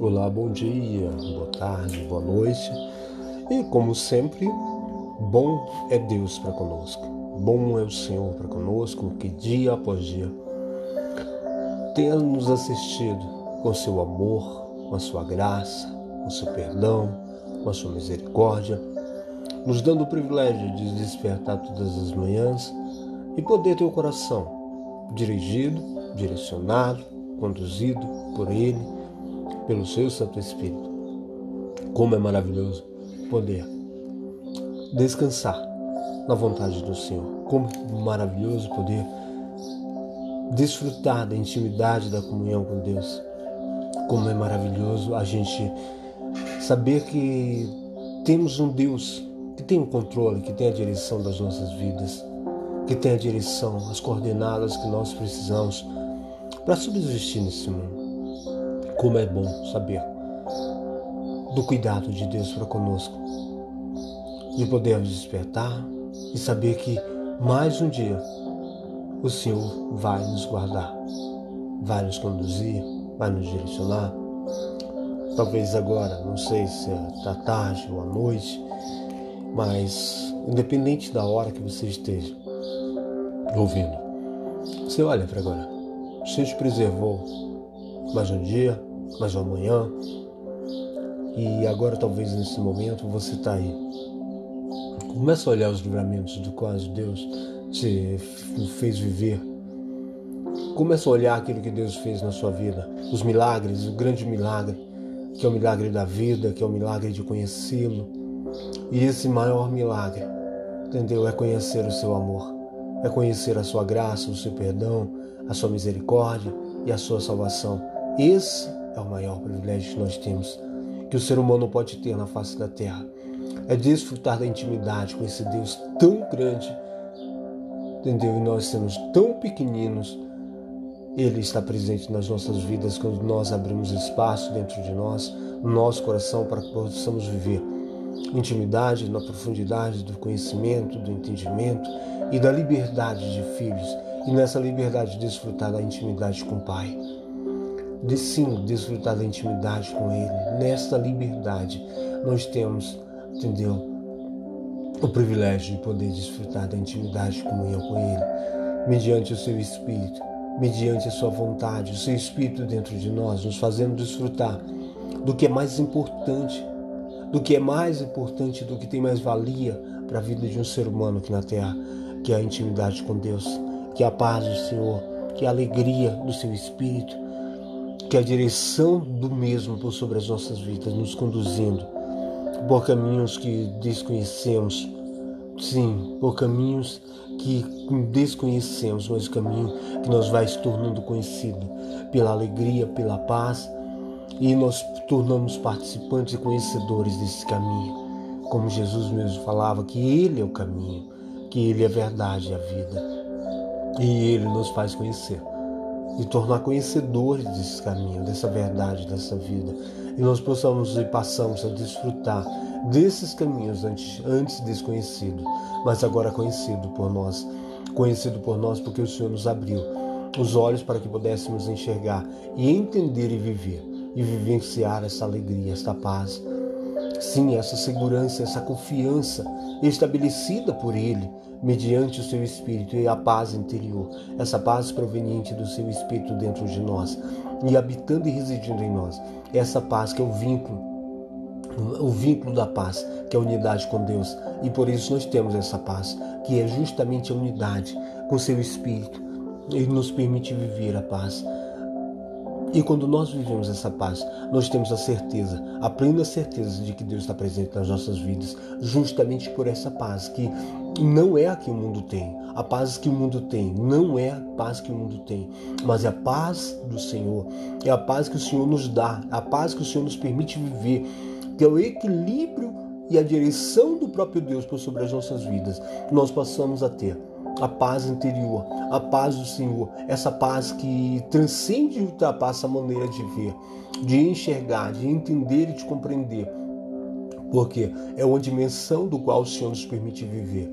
Olá, bom dia, boa tarde, boa noite. E como sempre, bom é Deus para conosco. Bom é o Senhor para conosco, que dia após dia tenha nos assistido com seu amor, com a sua graça, com seu perdão, com a sua misericórdia, nos dando o privilégio de despertar todas as manhãs e poder ter o coração dirigido, direcionado, conduzido por Ele pelo seu Santo Espírito. Como é maravilhoso poder descansar na vontade do Senhor. Como é maravilhoso poder desfrutar da intimidade da comunhão com Deus. Como é maravilhoso a gente saber que temos um Deus que tem o controle, que tem a direção das nossas vidas, que tem a direção, as coordenadas que nós precisamos para subsistir nesse mundo. Como é bom saber do cuidado de Deus para conosco, de podermos despertar e saber que mais um dia o Senhor vai nos guardar, vai nos conduzir, vai nos direcionar. Talvez agora, não sei se é da tarde ou à noite, mas independente da hora que você esteja ouvindo, você olha para agora. O Senhor te preservou mais um dia, mas amanhã. E agora, talvez nesse momento, você está aí. Começa a olhar os livramentos do quais Deus te fez viver. Começa a olhar aquilo que Deus fez na sua vida, os milagres, o grande milagre, que é o milagre da vida, que é o milagre de conhecê-lo. E esse maior milagre, entendeu? É conhecer o seu amor, é conhecer a sua graça, o seu perdão, a sua misericórdia e a sua salvação. Esse é o maior privilégio que nós temos, que o ser humano pode ter na face da terra. É desfrutar da intimidade com esse Deus tão grande, entendeu? E nós somos tão pequeninos. Ele está presente nas nossas vidas quando nós abrimos espaço dentro de nós, no nosso coração, para que possamos viver intimidade na profundidade do conhecimento, do entendimento e da liberdade de filhos, e nessa liberdade desfrutar da intimidade com o Pai de sim desfrutar da intimidade com Ele. Nesta liberdade, nós temos, entendeu? O privilégio de poder desfrutar da intimidade e comunhão com Ele, mediante o seu Espírito, mediante a sua vontade, o seu Espírito dentro de nós, nos fazendo desfrutar do que é mais importante, do que é mais importante, do que tem mais valia para a vida de um ser humano aqui na Terra, que é a intimidade com Deus, que é a paz do Senhor, que é a alegria do seu Espírito, que a direção do mesmo por sobre as nossas vidas, nos conduzindo por caminhos que desconhecemos, sim, por caminhos que desconhecemos, mas o caminho que nos vai se tornando conhecido pela alegria, pela paz, e nós tornamos participantes e conhecedores desse caminho. Como Jesus mesmo falava, que Ele é o caminho, que Ele é a verdade e a vida. E Ele nos faz conhecer e tornar conhecedores desse caminho, dessa verdade, dessa vida. E nós possamos e passamos a desfrutar desses caminhos antes, antes desconhecido, mas agora conhecido por nós. Conhecido por nós porque o Senhor nos abriu os olhos para que pudéssemos enxergar e entender e viver e vivenciar essa alegria, esta paz. Sim, essa segurança, essa confiança estabelecida por Ele mediante o seu espírito e a paz interior, essa paz proveniente do seu espírito dentro de nós e habitando e residindo em nós. Essa paz que é o vínculo, o vínculo da paz, que é a unidade com Deus. E por isso nós temos essa paz, que é justamente a unidade com seu espírito. Ele nos permite viver a paz e quando nós vivemos essa paz, nós temos a certeza, a plena certeza de que Deus está presente nas nossas vidas, justamente por essa paz que não é a que o mundo tem. A paz que o mundo tem não é a paz que o mundo tem, mas é a paz do Senhor. É a paz que o Senhor nos dá, a paz que o Senhor nos permite viver, que é o equilíbrio e a direção do próprio Deus por sobre as nossas vidas. Nós passamos a ter a paz interior, a paz do Senhor, essa paz que transcende e ultrapassa a maneira de ver, de enxergar, de entender e de compreender. Porque é uma dimensão do qual o Senhor nos permite viver.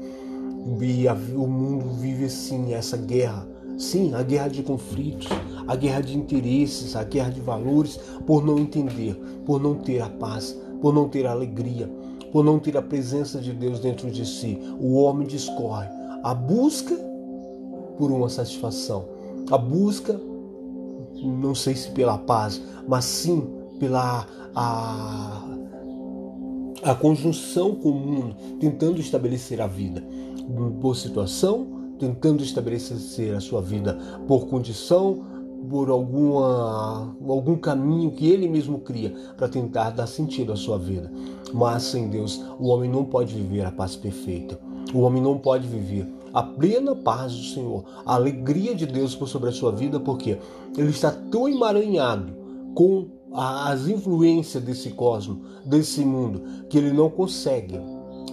E o mundo vive sim essa guerra, Sim, a guerra de conflitos, a guerra de interesses, a guerra de valores, por não entender, por não ter a paz, por não ter a alegria, por não ter a presença de Deus dentro de si. O homem discorre a busca por uma satisfação, a busca, não sei se pela paz, mas sim pela a, a conjunção comum, tentando estabelecer a vida por situação, tentando estabelecer a sua vida por condição, por alguma, algum caminho que ele mesmo cria para tentar dar sentido à sua vida. Mas sem Deus, o homem não pode viver a paz perfeita. O homem não pode viver a plena paz do Senhor, a alegria de Deus por sobre a sua vida, porque ele está tão emaranhado com as influências desse cosmos, desse mundo, que ele não consegue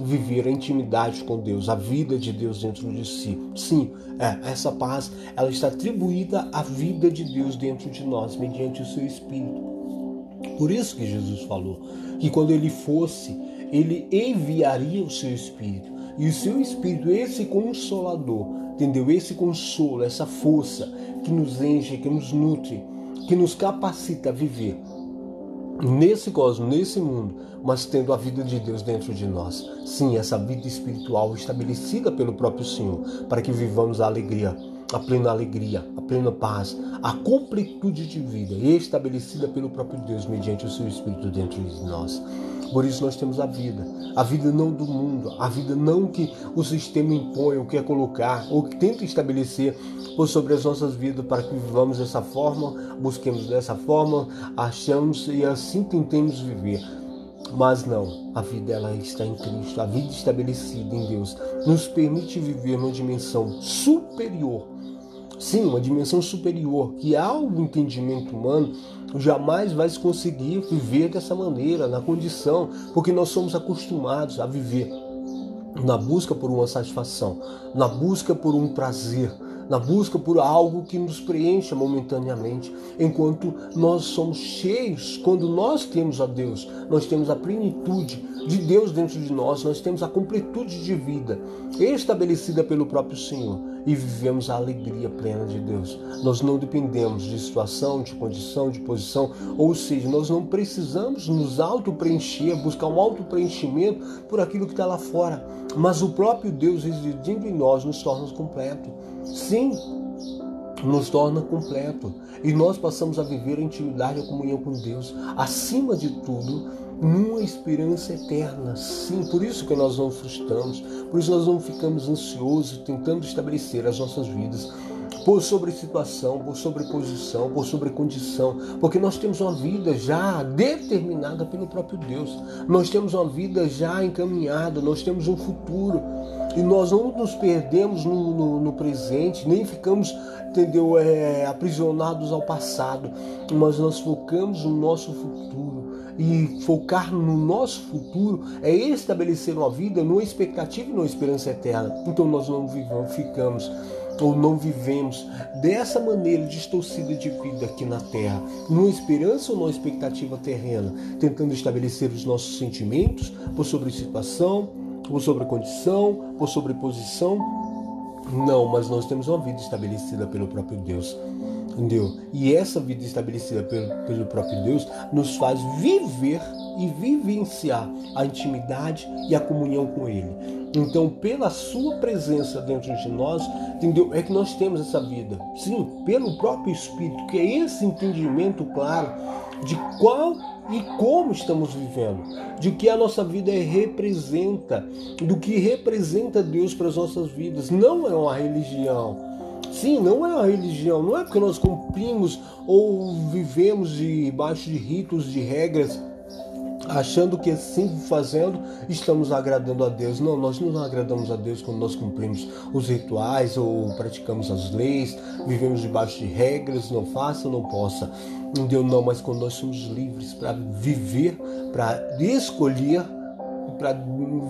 viver a intimidade com Deus, a vida de Deus dentro de si. Sim, é, essa paz ela está atribuída à vida de Deus dentro de nós, mediante o seu Espírito. Por isso que Jesus falou que quando ele fosse, ele enviaria o seu Espírito. E o seu Espírito, esse consolador, entendeu? Esse consolo, essa força que nos enche, que nos nutre, que nos capacita a viver nesse cosmos, nesse mundo, mas tendo a vida de Deus dentro de nós. Sim, essa vida espiritual estabelecida pelo próprio Senhor, para que vivamos a alegria, a plena alegria, a plena paz, a completude de vida estabelecida pelo próprio Deus mediante o seu Espírito dentro de nós. Por isso nós temos a vida, a vida não do mundo, a vida não que o sistema impõe ou quer colocar ou que tenta estabelecer por sobre as nossas vidas para que vivamos dessa forma, busquemos dessa forma, achamos e assim tentemos viver. Mas não, a vida ela está em Cristo, a vida estabelecida em Deus nos permite viver numa dimensão superior. Sim, uma dimensão superior que ao entendimento humano jamais vai conseguir viver dessa maneira, na condição, porque nós somos acostumados a viver na busca por uma satisfação, na busca por um prazer, na busca por algo que nos preencha momentaneamente, enquanto nós somos cheios, quando nós temos a Deus, nós temos a plenitude de Deus dentro de nós, nós temos a completude de vida estabelecida pelo próprio Senhor e vivemos a alegria plena de Deus. Nós não dependemos de situação, de condição, de posição, ou seja, nós não precisamos nos auto-preencher, buscar um auto-preenchimento por aquilo que está lá fora, mas o próprio Deus residindo em nós nos torna completo. Sim, nos torna completo e nós passamos a viver a intimidade e a comunhão com Deus, acima de tudo, numa esperança eterna. Sim, por isso que nós não frustramos, por isso nós não ficamos ansiosos tentando estabelecer as nossas vidas por sobre situação, por sobreposição, por sobrecondição, porque nós temos uma vida já determinada pelo próprio Deus. Nós temos uma vida já encaminhada, nós temos um futuro. E nós não nos perdemos no, no, no presente, nem ficamos, entendeu, é, aprisionados ao passado, mas nós focamos no nosso futuro. E focar no nosso futuro é estabelecer uma vida numa expectativa e numa esperança eterna. Então nós não vivamos, ficamos ou não vivemos dessa maneira distorcida de vida aqui na Terra, numa esperança ou numa expectativa terrena, tentando estabelecer os nossos sentimentos por sobre situação, por sobre condição, por sobreposição. Não, mas nós temos uma vida estabelecida pelo próprio Deus. Entendeu? E essa vida estabelecida pelo, pelo próprio Deus nos faz viver e vivenciar a intimidade e a comunhão com Ele. Então, pela Sua presença dentro de nós, entendeu? É que nós temos essa vida. Sim, pelo próprio Espírito, que é esse entendimento claro de qual e como estamos vivendo, de que a nossa vida representa, do que representa Deus para as nossas vidas. Não é uma religião. Sim, não é uma religião, não é porque nós cumprimos ou vivemos debaixo de ritos, de regras achando que assim fazendo estamos agradando a Deus. Não, nós não agradamos a Deus quando nós cumprimos os rituais ou praticamos as leis, vivemos debaixo de regras, não faça, não possa. Não deu não, mas quando nós somos livres para viver, para escolher, para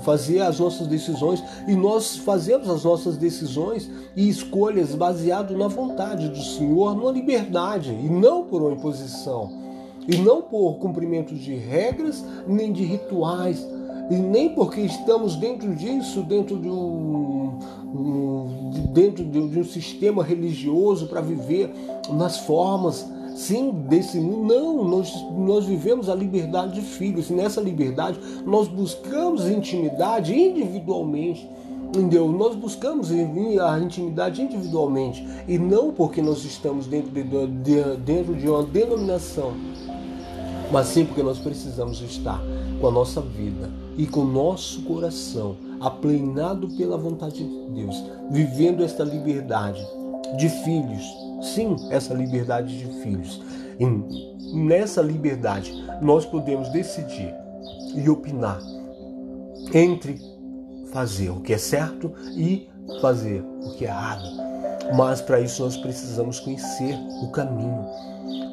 fazer as nossas decisões. E nós fazemos as nossas decisões e escolhas baseado na vontade do Senhor, numa liberdade e não por uma imposição e não por cumprimento de regras nem de rituais, e nem porque estamos dentro disso, dentro de um, um dentro de um sistema religioso para viver nas formas sim desse mundo. Não, nós, nós vivemos a liberdade de filhos. E nessa liberdade nós buscamos intimidade individualmente. Entendeu? Nós buscamos a intimidade individualmente e não porque nós estamos dentro de, de, dentro de uma denominação, mas sim porque nós precisamos estar com a nossa vida e com o nosso coração aplenado pela vontade de Deus, vivendo esta liberdade de filhos. Sim, essa liberdade de filhos. E nessa liberdade nós podemos decidir e opinar entre fazer o que é certo e fazer o que é errado. Mas para isso nós precisamos conhecer o caminho.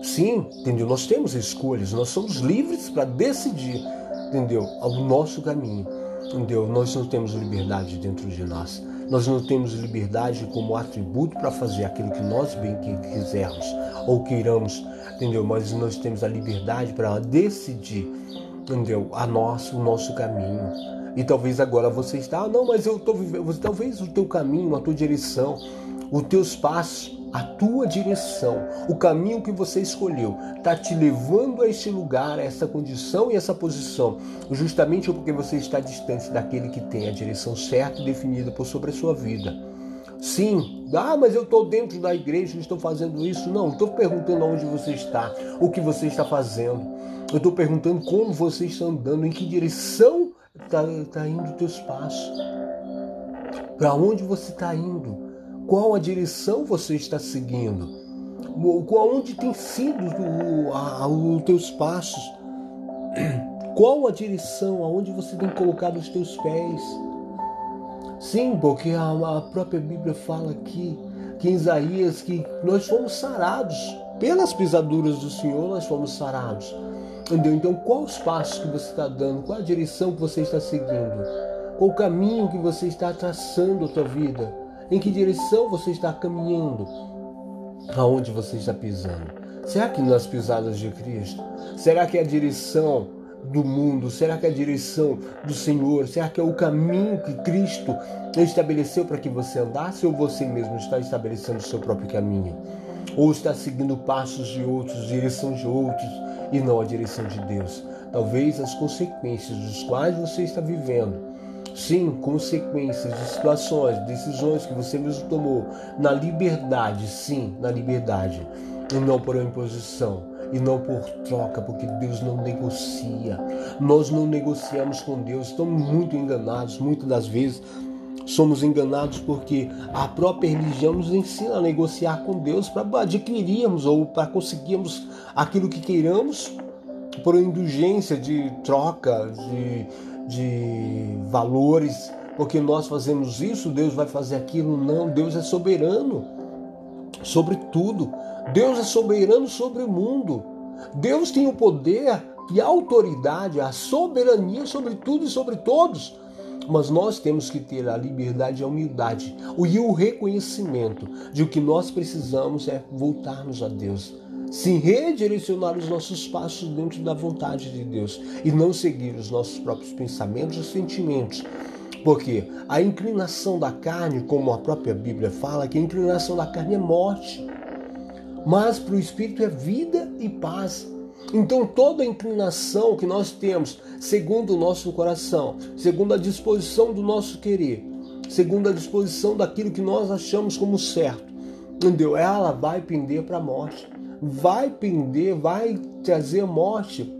Sim, entendeu? Nós temos escolhas, nós somos livres para decidir, entendeu? O nosso caminho, entendeu? Nós não temos liberdade dentro de nós. Nós não temos liberdade como atributo para fazer aquilo que nós bem quisermos ou queiramos, entendeu? Mas nós temos a liberdade para decidir, entendeu? A nosso, o nosso caminho. E talvez agora você está, ah, não, mas eu estou vivendo, talvez o teu caminho, a tua direção, os teus passos, a tua direção, o caminho que você escolheu, está te levando a esse lugar, a essa condição e essa posição, justamente porque você está distante daquele que tem a direção certa e definida por sobre a sua vida. Sim, ah, mas eu estou dentro da igreja, estou fazendo isso. Não, estou perguntando onde você está, o que você está fazendo. Eu estou perguntando como você está andando, em que direção está tá indo os teus passos? Para onde você está indo? Qual a direção você está seguindo? Onde tem sido os teus passos? Qual a direção aonde você tem colocado os teus pés? Sim, porque a, a própria Bíblia fala aqui que em Isaías que nós fomos sarados pelas pisaduras do Senhor, nós fomos sarados. Entendeu? Então, qual os passos que você está dando? Qual a direção que você está seguindo? Qual o caminho que você está traçando a sua vida? Em que direção você está caminhando? Aonde você está pisando? Será que nas pisadas de Cristo? Será que é a direção do mundo? Será que é a direção do Senhor? Será que é o caminho que Cristo estabeleceu para que você andasse? Ou você mesmo está estabelecendo o seu próprio caminho? Ou está seguindo passos de outros, direção de outros? e não a direção de Deus. Talvez as consequências dos quais você está vivendo Sim, consequências de situações, decisões que você mesmo tomou na liberdade, sim, na liberdade, e não por imposição, e não por troca, porque Deus não negocia. Nós não negociamos com Deus, estamos muito enganados, muitas das vezes somos enganados porque a própria religião nos ensina a negociar com Deus para adquirirmos ou para conseguirmos aquilo que queiramos por indulgência de troca de, de valores, porque nós fazemos isso, Deus vai fazer aquilo. Não, Deus é soberano sobre tudo. Deus é soberano sobre o mundo. Deus tem o poder e a autoridade, a soberania sobre tudo e sobre todos. Mas nós temos que ter a liberdade e a humildade e o reconhecimento de o que nós precisamos é voltarmos a Deus sim redirecionar os nossos passos dentro da vontade de Deus e não seguir os nossos próprios pensamentos e sentimentos. Porque a inclinação da carne, como a própria Bíblia fala, que a inclinação da carne é morte, mas para o espírito é vida e paz. Então toda inclinação que nós temos, segundo o nosso coração, segundo a disposição do nosso querer, segundo a disposição daquilo que nós achamos como certo, entendeu? Ela vai pender para a morte vai pender, vai trazer morte.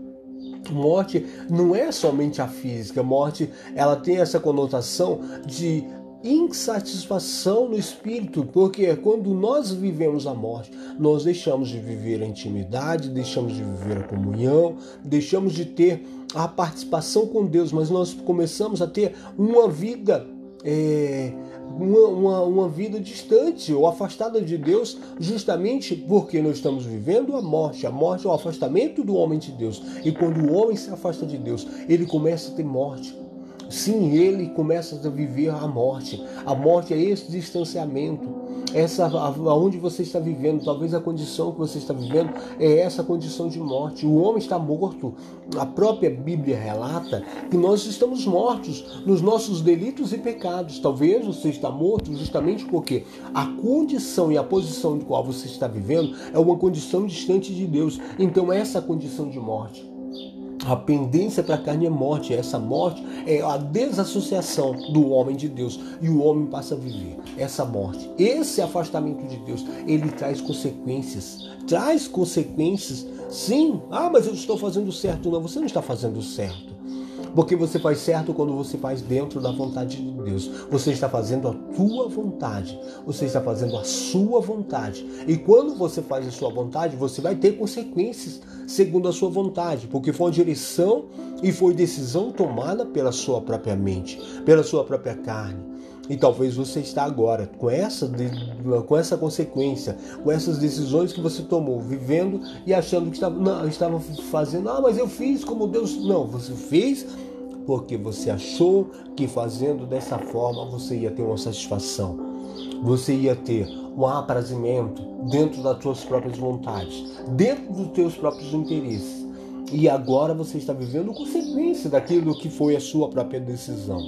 Morte não é somente a física, morte ela tem essa conotação de insatisfação no espírito, porque quando nós vivemos a morte, nós deixamos de viver a intimidade, deixamos de viver a comunhão, deixamos de ter a participação com Deus, mas nós começamos a ter uma vida é, uma, uma, uma, vida distante ou afastada de Deus, justamente porque nós estamos vivendo a morte. A morte é o afastamento do homem de Deus. E quando o homem se afasta de Deus, ele começa a ter morte. Sim, ele começa a viver a morte. A morte é esse distanciamento. essa aonde você está vivendo, talvez a condição que você está vivendo é essa condição de morte. O homem está morto. A própria Bíblia relata que nós estamos mortos nos nossos delitos e pecados. Talvez você está morto justamente porque a condição e a posição em qual você está vivendo é uma condição distante de Deus. Então essa condição de morte a pendência para a carne é morte. Essa morte é a desassociação do homem de Deus. E o homem passa a viver essa morte. Esse afastamento de Deus, ele traz consequências. Traz consequências, sim. Ah, mas eu estou fazendo certo. Não, você não está fazendo certo. Porque você faz certo quando você faz dentro da vontade de Deus. Você está fazendo a tua vontade. Você está fazendo a sua vontade. E quando você faz a sua vontade, você vai ter consequências segundo a sua vontade, porque foi uma direção e foi decisão tomada pela sua própria mente, pela sua própria carne. E talvez você está agora com essa, com essa consequência, com essas decisões que você tomou, vivendo e achando que estava, não, estava fazendo, ah, mas eu fiz como Deus. Não, você fez porque você achou que fazendo dessa forma você ia ter uma satisfação, você ia ter um aprazimento dentro das suas próprias vontades, dentro dos teus próprios interesses. E agora você está vivendo consequência daquilo que foi a sua própria decisão.